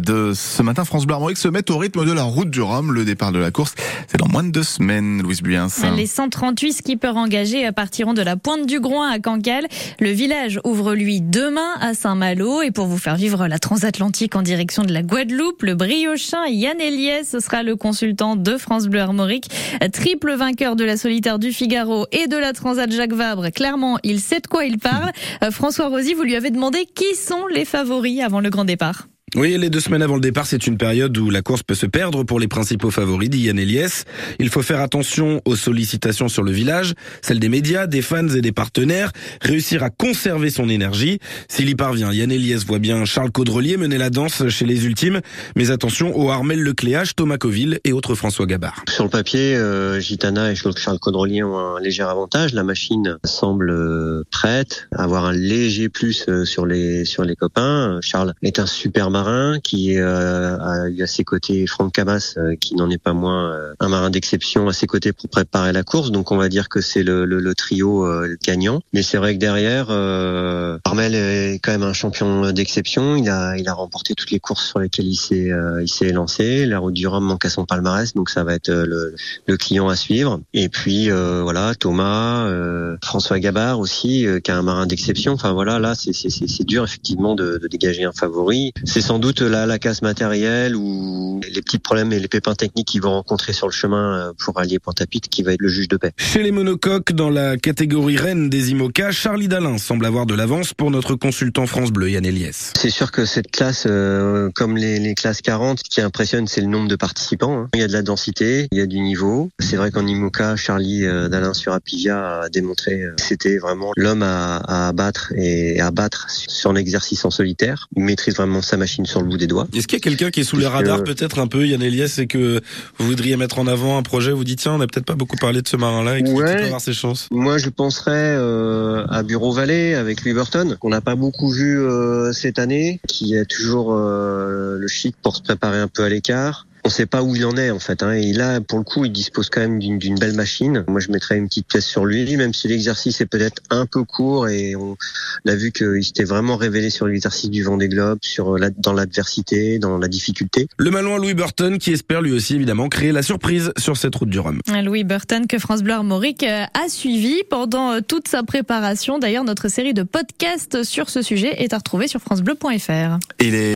de ce matin. France Bleu Armorique se met au rythme de la route du Rhum. Le départ de la course, c'est dans moins de deux semaines, Louise Buyens. Les 138 skippers engagés partiront de la pointe du Groin à Cancale. Le village ouvre lui demain à Saint-Malo. Et pour vous faire vivre la transatlantique en direction de la Guadeloupe, le briochin Yann Eliès sera le consultant de France Bleu Armorique. Triple vainqueur de la solitaire du Figaro et de la Transat Jacques Vabre. Clairement, il sait de quoi il parle. Euh, François Rosy, vous lui avez demandé qui sont les favoris avant le grand départ. Oui, les deux semaines avant le départ, c'est une période où la course peut se perdre pour les principaux favoris, dit Yann Eliès. Il faut faire attention aux sollicitations sur le village, celles des médias, des fans et des partenaires, réussir à conserver son énergie. S'il y parvient, Yann Eliès voit bien Charles Caudrelier mener la danse chez les ultimes, mais attention aux Armel Lecléache, Thomas Coville et autres François Gabard. Sur le papier, euh, Gitana et Charles Caudrelier ont un léger avantage. La machine semble euh, prête, avoir un léger plus euh, sur les sur les copains. Charles est un super qui euh, a eu à ses côtés Franck Cabas, euh, qui n'en est pas moins euh, un marin d'exception à ses côtés pour préparer la course. Donc on va dire que c'est le, le, le, trio gagnant. Mais c'est vrai que derrière, Armel est quand même un champion d'exception. Il a, il a remporté toutes les courses sur lesquelles il s'est, il s'est lancé. La route du Rhum manque à son palmarès, donc ça va être le, le client à suivre. Et puis voilà, Thomas, François Gabard aussi, qui est un marin d'exception. Enfin voilà, là c'est, c'est, c'est dur effectivement de, de dégager un favori. C'est sans doute la, la casse matérielle ou les petits problèmes et les pépins techniques qu'ils vont rencontrer sur le chemin euh, pour allier Pointe-à-Pitre qui va être le juge de paix. Chez les monocoques, dans la catégorie reine des IMOCA, Charlie Dalin semble avoir de l'avance pour notre consultant France Bleu, Yann Eliès. C'est sûr que cette classe, euh, comme les, les, classes 40, ce qui impressionne, c'est le nombre de participants. Hein. Il y a de la densité, il y a du niveau. C'est vrai qu'en IMOCA, Charlie euh, Dalin sur Apivia a démontré que c'était vraiment l'homme à, à abattre et à battre sur l'exercice en solitaire. Il maîtrise vraiment sa machine sur le bout des doigts. Est-ce qu'il y a quelqu'un qui est sous les radars peut-être un peu, Yann Elias, et que vous voudriez mettre en avant un projet, vous dites tiens, on n'a peut-être pas beaucoup parlé de ce marin-là et qui peut avoir ses chances Moi, je penserais euh, à Bureau Valley avec Louis Burton, qu'on n'a pas beaucoup vu euh, cette année, qui est toujours euh, le chic pour se préparer un peu à l'écart on sait pas où il en est en fait. Hein. Et là, pour le coup, il dispose quand même d'une belle machine. Moi, je mettrais une petite pièce sur lui, même si l'exercice est peut-être un peu court et on a vu qu'il s'était vraiment révélé sur l'exercice du vent des globes, sur la, dans l'adversité, dans la difficulté. Le Malouin Louis Burton qui espère lui aussi évidemment créer la surprise sur cette route du Rhum. Louis Burton que France Bleu Armorique euh, a suivi pendant euh, toute sa préparation. D'ailleurs, notre série de podcasts sur ce sujet est à retrouver sur francebleu.fr.